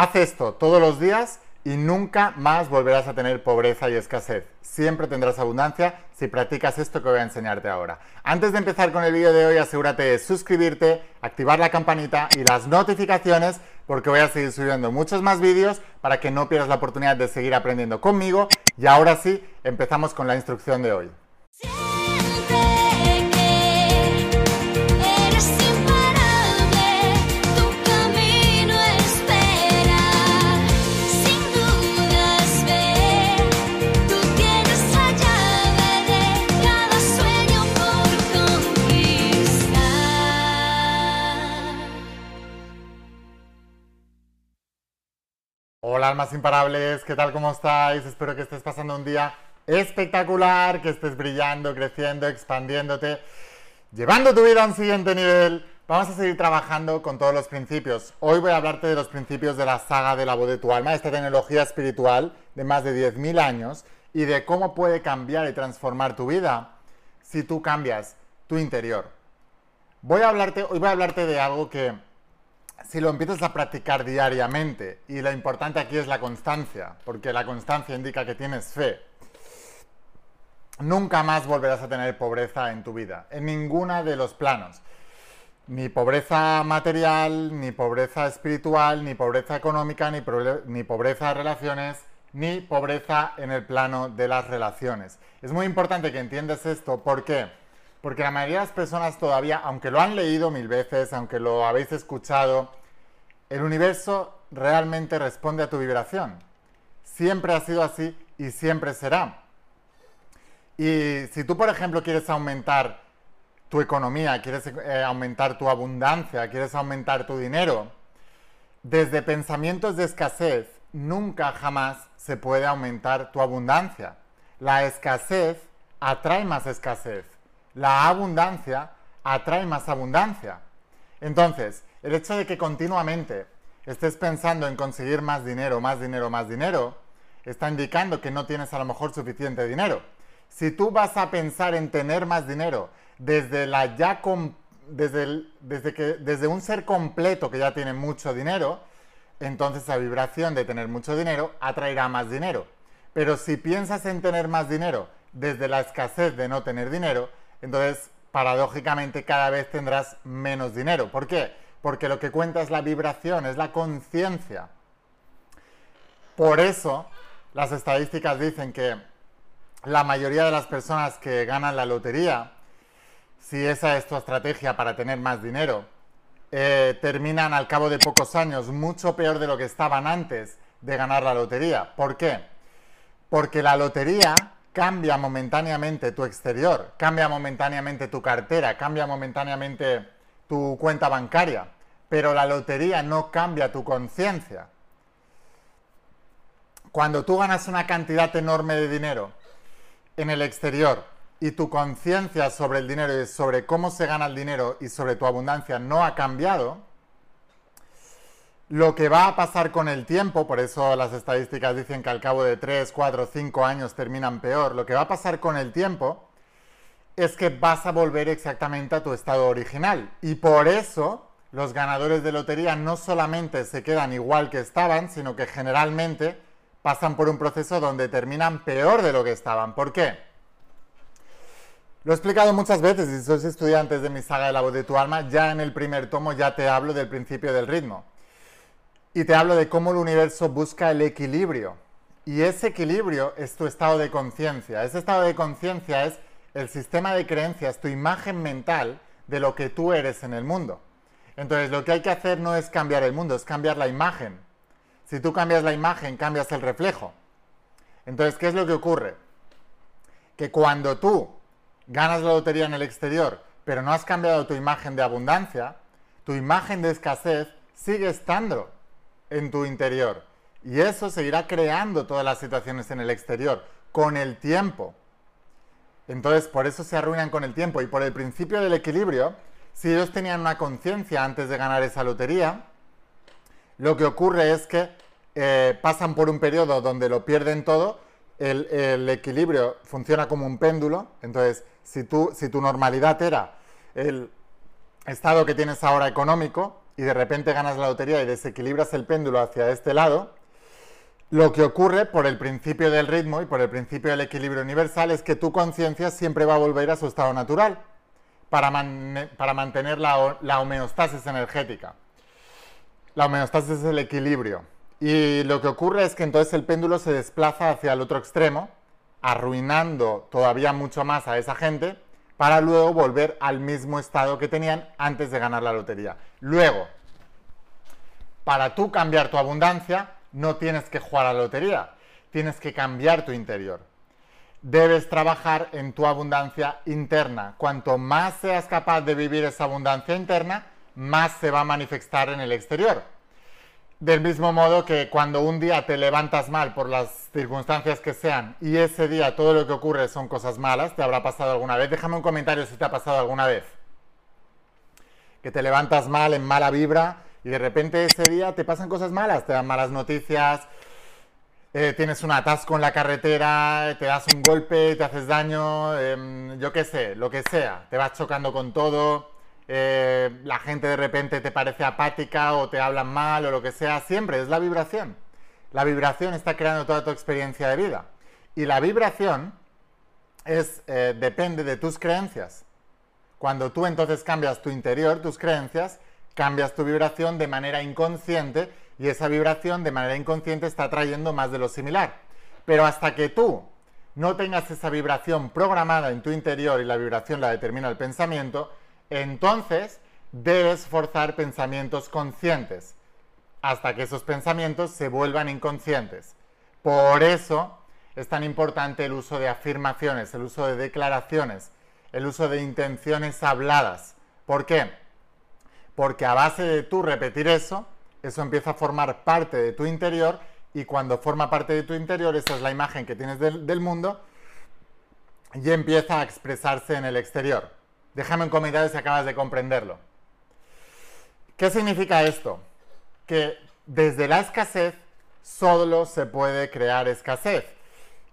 Haz esto todos los días y nunca más volverás a tener pobreza y escasez. Siempre tendrás abundancia si practicas esto que voy a enseñarte ahora. Antes de empezar con el vídeo de hoy, asegúrate de suscribirte, activar la campanita y las notificaciones porque voy a seguir subiendo muchos más vídeos para que no pierdas la oportunidad de seguir aprendiendo conmigo. Y ahora sí, empezamos con la instrucción de hoy. Hola almas imparables, ¿qué tal? ¿Cómo estáis? Espero que estés pasando un día espectacular, que estés brillando, creciendo, expandiéndote, llevando tu vida a un siguiente nivel. Vamos a seguir trabajando con todos los principios. Hoy voy a hablarte de los principios de la saga de la voz de tu alma, esta tecnología espiritual de más de 10.000 años y de cómo puede cambiar y transformar tu vida si tú cambias tu interior. Voy a hablarte, hoy voy a hablarte de algo que si lo empiezas a practicar diariamente, y lo importante aquí es la constancia, porque la constancia indica que tienes fe, nunca más volverás a tener pobreza en tu vida, en ninguna de los planos. Ni pobreza material, ni pobreza espiritual, ni pobreza económica, ni, pobreza de relaciones, ni pobreza en el plano de las relaciones. Es muy importante que entiendas esto, ¿por qué? Porque la mayoría de las personas todavía, aunque lo han leído mil veces, aunque lo habéis escuchado, el universo realmente responde a tu vibración. Siempre ha sido así y siempre será. Y si tú, por ejemplo, quieres aumentar tu economía, quieres eh, aumentar tu abundancia, quieres aumentar tu dinero, desde pensamientos de escasez, nunca jamás se puede aumentar tu abundancia. La escasez atrae más escasez la abundancia atrae más abundancia. Entonces, el hecho de que continuamente estés pensando en conseguir más dinero, más dinero, más dinero, está indicando que no tienes a lo mejor suficiente dinero. Si tú vas a pensar en tener más dinero desde la ya desde, desde, que, desde un ser completo que ya tiene mucho dinero, entonces la vibración de tener mucho dinero atraerá más dinero. Pero si piensas en tener más dinero desde la escasez de no tener dinero, entonces paradójicamente cada vez tendrás menos dinero. ¿Por qué? Porque lo que cuenta es la vibración, es la conciencia. Por eso las estadísticas dicen que la mayoría de las personas que ganan la lotería, si esa es tu estrategia para tener más dinero, eh, terminan al cabo de pocos años mucho peor de lo que estaban antes de ganar la lotería. ¿Por qué? Porque la lotería cambia momentáneamente tu exterior, cambia momentáneamente tu cartera, cambia momentáneamente tu cuenta bancaria, pero la lotería no cambia tu conciencia. Cuando tú ganas una cantidad enorme de dinero en el exterior y tu conciencia sobre el dinero y sobre cómo se gana el dinero y sobre tu abundancia no ha cambiado, lo que va a pasar con el tiempo, por eso las estadísticas dicen que al cabo de 3, 4, 5 años terminan peor, lo que va a pasar con el tiempo es que vas a volver exactamente a tu estado original. Y por eso los ganadores de lotería no solamente se quedan igual que estaban, sino que generalmente pasan por un proceso donde terminan peor de lo que estaban. ¿Por qué? Lo he explicado muchas veces, si sois estudiantes de mi saga de la voz de tu alma, ya en el primer tomo ya te hablo del principio del ritmo y te hablo de cómo el universo busca el equilibrio. Y ese equilibrio es tu estado de conciencia. Ese estado de conciencia es el sistema de creencias, tu imagen mental de lo que tú eres en el mundo. Entonces lo que hay que hacer no es cambiar el mundo, es cambiar la imagen. Si tú cambias la imagen, cambias el reflejo. Entonces, ¿qué es lo que ocurre? Que cuando tú ganas la lotería en el exterior, pero no has cambiado tu imagen de abundancia, tu imagen de escasez sigue estando en tu interior. Y eso seguirá creando todas las situaciones en el exterior con el tiempo. Entonces, por eso se arruinan con el tiempo. Y por el principio del equilibrio, si ellos tenían una conciencia antes de ganar esa lotería, lo que ocurre es que eh, pasan por un periodo donde lo pierden todo, el, el, equilibrio funciona como un péndulo, entonces si, tú, si tu normalidad era el estado que tienes ahora económico, y de repente ganas la lotería y desequilibras el péndulo hacia este lado, lo que ocurre por el principio del ritmo y por el principio del equilibrio universal es que tu conciencia siempre va a volver a su estado natural para, para mantener la, la homeostasis energética. La homeostasis es el equilibrio. Y lo que ocurre es que entonces el péndulo se desplaza hacia el otro extremo, arruinando todavía mucho más a esa gente, para luego volver al mismo estado que tenían antes de ganar la lotería. Luego, para tú cambiar tu abundancia, no tienes que jugar a la lotería, tienes que cambiar tu interior. Debes trabajar en tu abundancia interna. Cuanto más seas capaz de vivir esa abundancia interna, más se va a manifestar en el exterior. Del mismo modo que cuando un día te levantas mal por las circunstancias que sean y ese día todo lo que ocurre son cosas malas, ¿te habrá pasado alguna vez? Déjame un comentario si te ha pasado alguna vez. Que te levantas mal, en mala vibra y de repente ese día te pasan cosas malas, te dan malas noticias, eh, tienes un atasco en la carretera, te das un golpe, te haces daño, em, yo qué sé, lo que sea, te vas chocando con todo eh, la gente de repente te parece apática o te hablan mal o lo que sea, siempre es la vibración. La vibración está creando toda tu experiencia de vida. Y la vibración es, eh, depende de tus creencias. Cuando tú entonces cambias tu interior, tus creencias, cambias tu vibración de manera inconsciente y esa vibración de manera inconsciente está trayendo más de lo similar. Pero hasta que tú no tengas esa vibración programada en tu interior y la vibración la determina el pensamiento, entonces debes forzar pensamientos conscientes hasta que esos pensamientos se vuelvan inconscientes. Por eso es tan importante el uso de afirmaciones, el uso de declaraciones, el uso de intenciones habladas. ¿Por qué? Porque a base de tú repetir eso, eso empieza a formar parte de tu interior y cuando forma parte de tu interior, esa es la imagen que tienes del, del mundo y empieza a expresarse en el exterior. Déjame en comentarios si acabas de comprenderlo. ¿Qué significa esto? Que desde la escasez solo se puede crear escasez.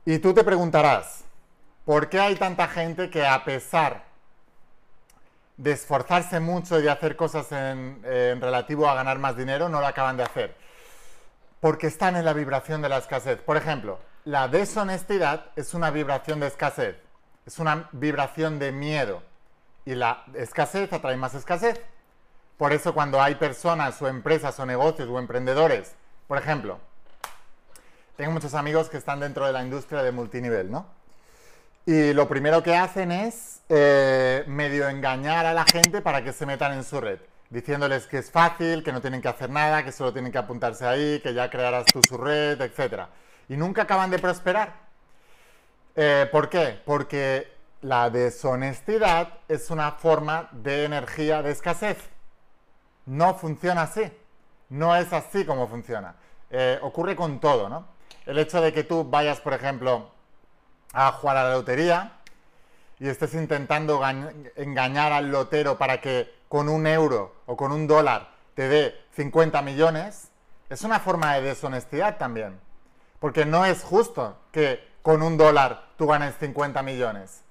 Y tú te preguntarás, ¿por qué hay tanta gente que a pesar de esforzarse mucho y de hacer cosas en, en, relativo a ganar más dinero, no lo acaban de hacer? Porque están en la vibración de la escasez. Por ejemplo, la deshonestidad es una vibración de escasez, es una vibración de miedo y la escasez atrae más escasez. Por eso cuando hay personas o empresas o negocios o emprendedores, por ejemplo, tengo muchos amigos que están dentro de la industria de multinivel, ¿no? Y lo primero que hacen es eh, medio engañar a la gente para que se metan en su red, diciéndoles que es fácil, que no tienen que hacer nada, que solo tienen que apuntarse ahí, que ya crearás tú su red, etc. Y nunca acaban de prosperar. Eh, ¿Por qué? Porque la deshonestidad es una forma de energía de escasez. No funciona así. No es así como funciona. Eh, ocurre con todo, ¿no? El hecho de que tú vayas, por ejemplo, a jugar a la lotería y estés intentando engañar al lotero para que con un euro o con un dólar te dé 50 millones, es una forma de deshonestidad también. Porque no es justo que con un dólar tú ganes 50 millones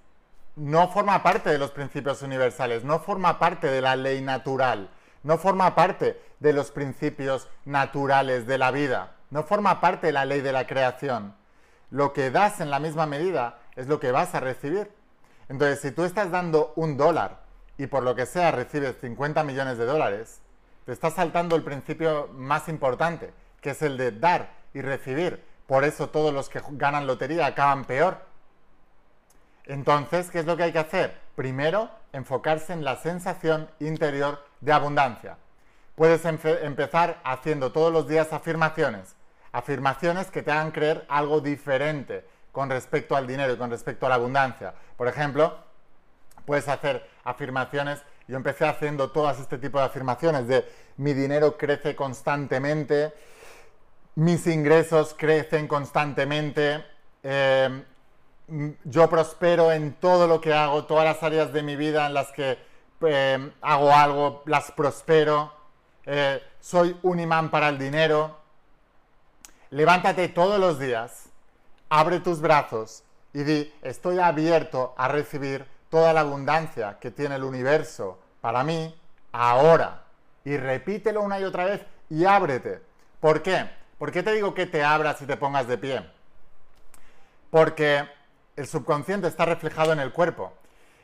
no forma parte de los principios universales, no forma parte de la ley natural, no forma parte de los principios naturales de la vida, no forma parte de la ley de la creación. Lo que das en la misma medida es lo que vas a recibir. Entonces, si tú estás dando un dólar y por lo que sea recibes 50 millones de dólares, te estás saltando el principio más importante, que es el de dar y recibir. Por eso todos los que ganan lotería acaban peor, entonces, ¿qué es lo que hay que hacer? Primero, enfocarse en la sensación interior de abundancia. Puedes empezar haciendo todos los días afirmaciones, afirmaciones que te hagan creer algo diferente con respecto al dinero y con respecto a la abundancia. Por ejemplo, puedes hacer afirmaciones, yo empecé haciendo todas este tipo de afirmaciones de mi dinero crece constantemente, mis ingresos crecen constantemente, eh, yo prospero en todo lo que hago, todas las áreas de mi vida en las que eh, hago algo, las prospero, eh, soy un imán para el dinero. Levántate todos los días, abre tus brazos y di, estoy abierto a recibir toda la abundancia que tiene el universo para mí ahora. y repítelo una y otra vez y ábrete. ¿Por qué? ¿Por qué te digo que te abras y te pongas de pie? Porque el subconsciente está reflejado en el cuerpo.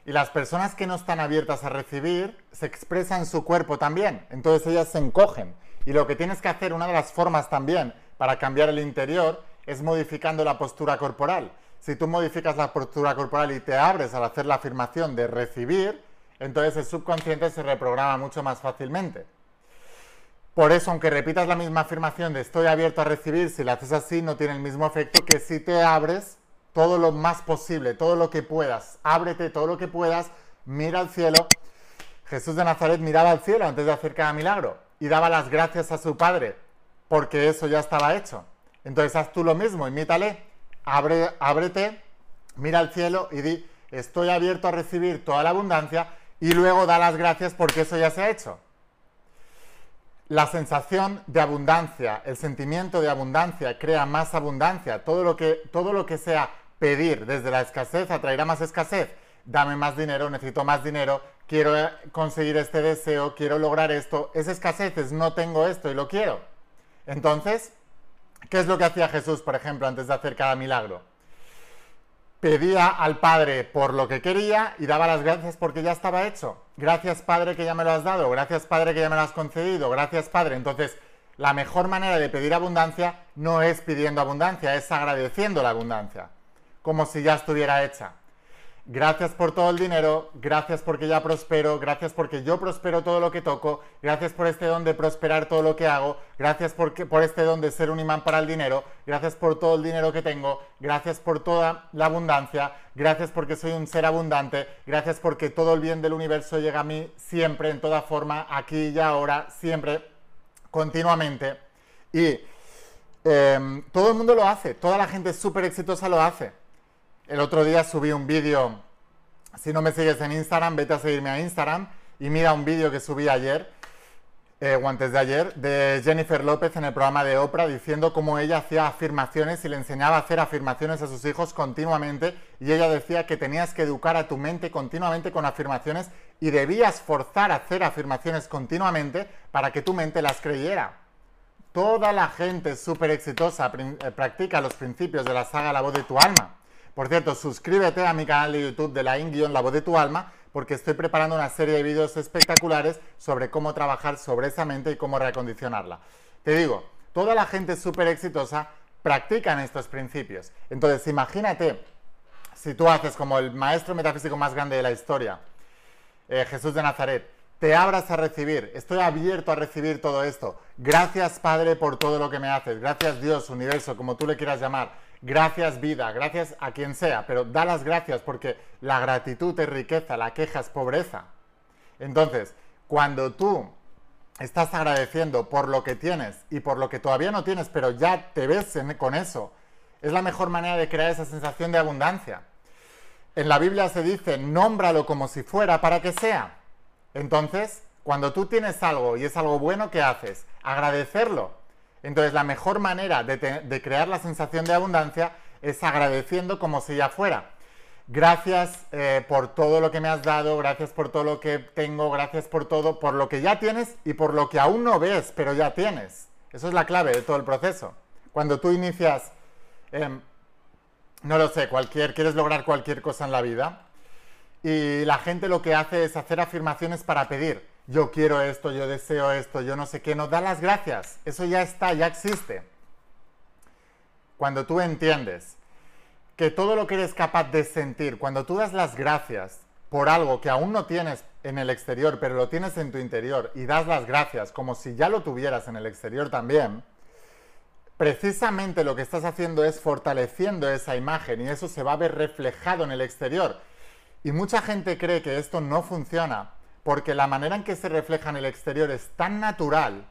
Y las personas que no están abiertas a recibir se expresan en su cuerpo también. Entonces ellas se encogen. Y lo que tienes que hacer, una de las formas también para cambiar el interior, es modificando la postura corporal. Si tú modificas la postura corporal y te abres al hacer la afirmación de recibir, entonces el subconsciente se reprograma mucho más fácilmente. Por eso, aunque repitas la misma afirmación de estoy abierto a recibir, si la haces así no tiene el mismo efecto que si te abres todo lo más posible, todo lo que puedas. Ábrete todo lo que puedas, mira al cielo. Jesús de Nazaret miraba al cielo antes de hacer cada milagro y daba las gracias a su Padre, porque eso ya estaba hecho. Entonces haz tú lo mismo, imítale, abre, ábrete, mira al cielo y di, estoy abierto a recibir toda la abundancia y luego da las gracias porque eso ya se ha hecho. La sensación de abundancia, el sentimiento de abundancia crea más abundancia. Todo lo que, todo lo que sea pedir desde la escasez atraerá más escasez. Dame más dinero, necesito más dinero, quiero eh, conseguir este deseo, quiero lograr esto. Es escasez, es no tengo esto y lo quiero. Entonces, ¿qué es lo que hacía Jesús, por ejemplo, antes de hacer cada milagro? pedía al Padre por lo que quería y daba las gracias porque ya estaba hecho. Gracias Padre que ya me lo has dado, gracias Padre que ya me lo has concedido, gracias Padre. Entonces, la mejor manera de pedir abundancia no es pidiendo abundancia, es agradeciendo la abundancia, como si ya estuviera hecha. Gracias por todo el dinero, gracias porque ya prospero, gracias porque yo prospero todo lo que toco, gracias por este don de prosperar todo lo que hago, gracias por, por este don de ser un imán para el dinero, gracias por todo el dinero que tengo, gracias por toda la abundancia, gracias porque soy un ser abundante, gracias porque todo el bien del universo llega a mí siempre, en toda forma, aquí y ahora, siempre, continuamente. Y em, todo el mundo lo hace, toda la gente súper exitosa lo hace. El otro día subí un vídeo, si no me sigues en Instagram, vete a seguirme a Instagram y mira un vídeo que subí ayer, eh, o antes de ayer, de Jennifer López en el programa de Oprah diciendo cómo ella hacía afirmaciones y le enseñaba a hacer afirmaciones a sus hijos continuamente y ella decía que tenías que educar a tu mente continuamente con afirmaciones y debías forzar a hacer afirmaciones continuamente para que tu mente las creyera. Toda la gente súper exitosa eh, practica los principios de la saga La voz de tu alma. Por cierto, suscríbete a mi canal de YouTube de la In La Voz de tu Alma, porque estoy preparando una serie de vídeos espectaculares sobre cómo trabajar sobre esa mente y cómo reacondicionarla. Te digo, toda la gente súper exitosa practican estos principios. Entonces, imagínate si tú haces como el maestro metafísico más grande de la historia, eh, Jesús de Nazaret, te abras a recibir, estoy abierto a recibir todo esto. Gracias Padre por todo lo que me haces, gracias Dios, universo, como tú le quieras llamar gracias vida, gracias a quien sea, pero da las gracias porque la gratitud es riqueza, la queja es pobreza. Entonces, cuando tú estás agradeciendo por lo que tienes y por lo que todavía no tienes, pero ya te ves con eso, es la mejor manera de crear esa sensación de abundancia. En la Biblia se dice, nómbralo como si fuera para que sea. Entonces, cuando tú tienes algo y es algo bueno, ¿qué haces? Agradecerlo. Entonces, la mejor manera de, crear la sensación de abundancia es agradeciendo como si ya fuera. Gracias eh, por todo lo que me has dado, gracias por todo lo que tengo, gracias por todo, por lo que ya tienes y por lo que aún no ves, pero ya tienes. Eso es la clave de todo el proceso. Cuando tú inicias, em, no lo sé, cualquier, quieres lograr cualquier cosa en la vida y la gente lo que hace es hacer afirmaciones para pedir yo quiero esto, yo deseo esto, yo no sé qué, nos da las gracias. Eso ya está, ya existe. Cuando tú entiendes que todo lo que eres capaz de sentir, cuando tú das las gracias por algo que aún no tienes en el exterior, pero lo tienes en tu interior, y das las gracias como si ya lo tuvieras en el exterior también, precisamente lo que estás haciendo es fortaleciendo esa imagen y eso se va a ver reflejado en el exterior. Y mucha gente cree que esto no funciona porque la manera en que se refleja en el exterior es tan natural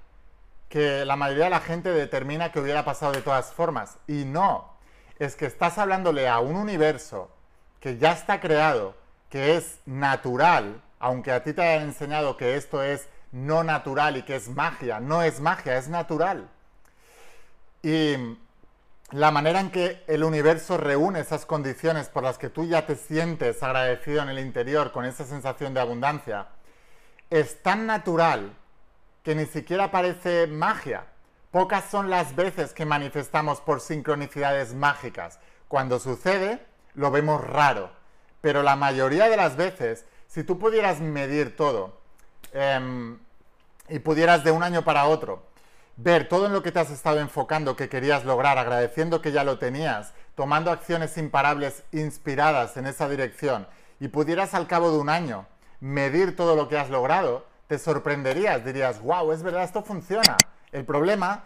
que la mayoría de la gente determina que hubiera pasado de todas formas. Y no, es que estás hablándole a un universo que ya está creado, que es natural, aunque a ti te hayan enseñado que esto es no natural y que es magia. No es magia, es natural. Y la manera en que el universo reúne esas condiciones por las que tú ya te sientes agradecido en el interior con esa sensación de abundancia, es tan natural que ni siquiera parece magia. Pocas son las veces que manifestamos por sincronicidades mágicas. Cuando sucede, lo vemos raro. Pero la mayoría de las veces, si tú pudieras medir todo em, y pudieras de un año para otro ver todo en lo que te has estado enfocando que querías lograr, agradeciendo que ya lo tenías, tomando acciones imparables inspiradas en esa dirección y pudieras al cabo de un año medir todo lo que has logrado, te sorprenderías, dirías, wow, es verdad, esto funciona. El problema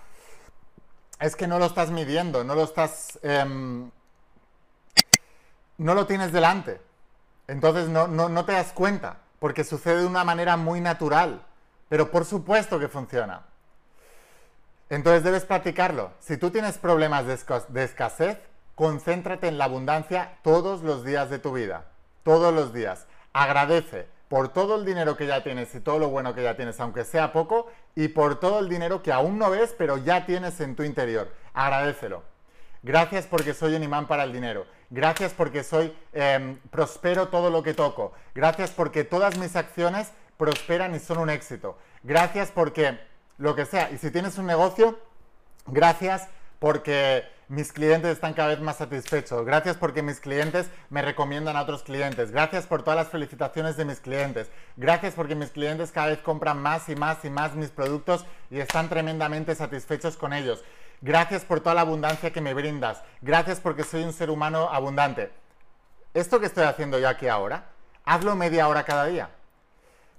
es que no lo estás midiendo, no lo estás... Em, no lo tienes delante. Entonces no, no te das cuenta, porque sucede de una manera muy natural. Pero por supuesto que funciona. Entonces debes practicarlo. Si tú tienes problemas de, escasez, concéntrate en la abundancia todos los días de tu vida. Todos los días. Agradece por todo el dinero que ya tienes y todo lo bueno que ya tienes, aunque sea poco, y por todo el dinero que aún no ves, pero ya tienes en tu interior. Agradecelo. Gracias porque soy un imán para el dinero. Gracias porque soy em, prospero todo lo que toco. Gracias porque todas mis acciones prosperan y son un éxito. Gracias porque lo que sea. Y si tienes un negocio, gracias porque mis clientes están cada vez más satisfechos. Gracias porque mis clientes me recomiendan a otros clientes. Gracias por todas las felicitaciones de mis clientes. Gracias porque mis clientes cada vez compran más y más y más mis productos y están tremendamente satisfechos con ellos. Gracias por toda la abundancia que me brindas. Gracias porque soy un ser humano abundante. Esto que estoy haciendo yo aquí ahora, hazlo media hora cada día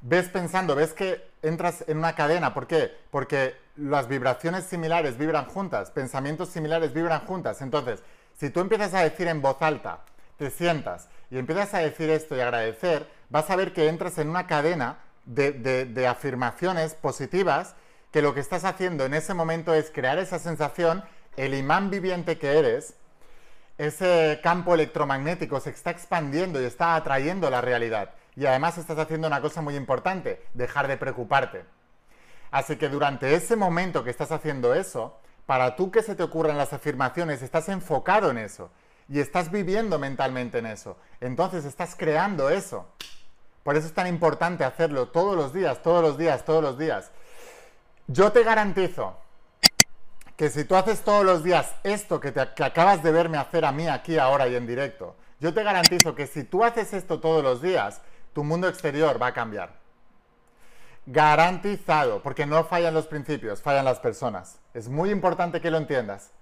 ves pensando, ves que entras en una cadena. ¿Por qué? Porque las vibraciones similares vibran juntas, pensamientos similares vibran juntas. Entonces, si tú empiezas a decir en voz alta, te sientas y empiezas a decir esto y agradecer, vas a ver que entras en una cadena de, afirmaciones positivas que lo que estás haciendo en ese momento es crear esa sensación, el imán viviente que eres, ese campo electromagnético se está expandiendo y está atrayendo la realidad. Y además estás haciendo una cosa muy importante, dejar de preocuparte. Así que durante ese momento que estás haciendo eso, para tú que se te ocurran las afirmaciones, estás enfocado en eso y estás viviendo mentalmente en eso. Entonces estás creando eso. Por eso es tan importante hacerlo todos los días, todos los días, todos los días. Yo te garantizo que si tú haces todos los días esto que, te, acabas de verme hacer a mí aquí, ahora y en directo, yo te garantizo que si tú haces esto todos los días, tu mundo exterior va a cambiar. Garantizado, porque no fallan los principios, fallan las personas. Es muy importante que lo entiendas.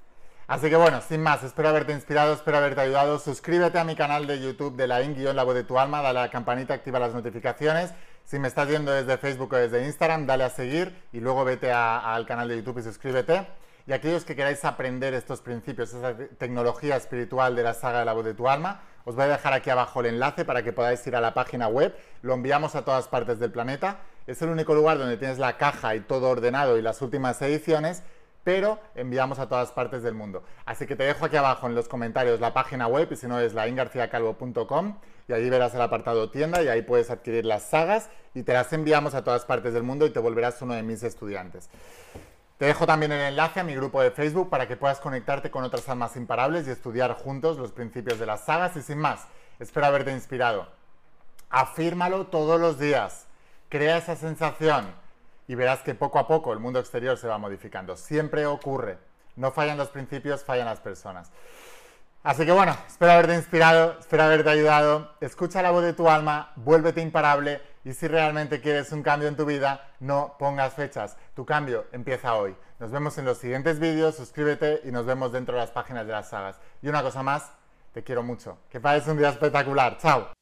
Así que bueno, sin más, espero haberte inspirado, espero haberte ayudado. Suscríbete a mi canal de YouTube de la IN, la voz de tu alma, dale a la campanita, activa las notificaciones. Si me estás viendo desde Facebook o desde Instagram, dale a seguir y luego vete al canal de YouTube y suscríbete. Y aquellos que queráis aprender estos principios, esa tecnología espiritual de la saga de la voz de tu alma, os voy a dejar aquí abajo el enlace para que podáis ir a la página web. Lo enviamos a todas partes del planeta. Es el único lugar donde tienes la caja y todo ordenado y las últimas ediciones, pero enviamos a todas partes del mundo. Así que te dejo aquí abajo en los comentarios la página web y si no es laingarciacalvo.com y ahí verás el apartado tienda y ahí puedes adquirir las sagas y te las enviamos a todas partes del mundo y te volverás uno de mis estudiantes. Te dejo también el enlace a mi grupo de Facebook para que puedas conectarte con otras almas imparables y estudiar juntos los principios de las sagas y sin más. Espero haberte inspirado. Afírmalo todos los días. Crea esa sensación y verás que poco a poco el mundo exterior se va modificando. Siempre ocurre. No fallan los principios, fallan las personas. Así que bueno, espero haberte inspirado, espero haberte ayudado. Escucha la voz de tu alma, vuélvete imparable y si realmente quieres un cambio en tu vida, no pongas fechas. Tu cambio empieza hoy. Nos vemos en los siguientes vídeos, suscríbete y nos vemos dentro de las páginas de las sagas. Y una cosa más, te quiero mucho. Que pases un día espectacular. Chao.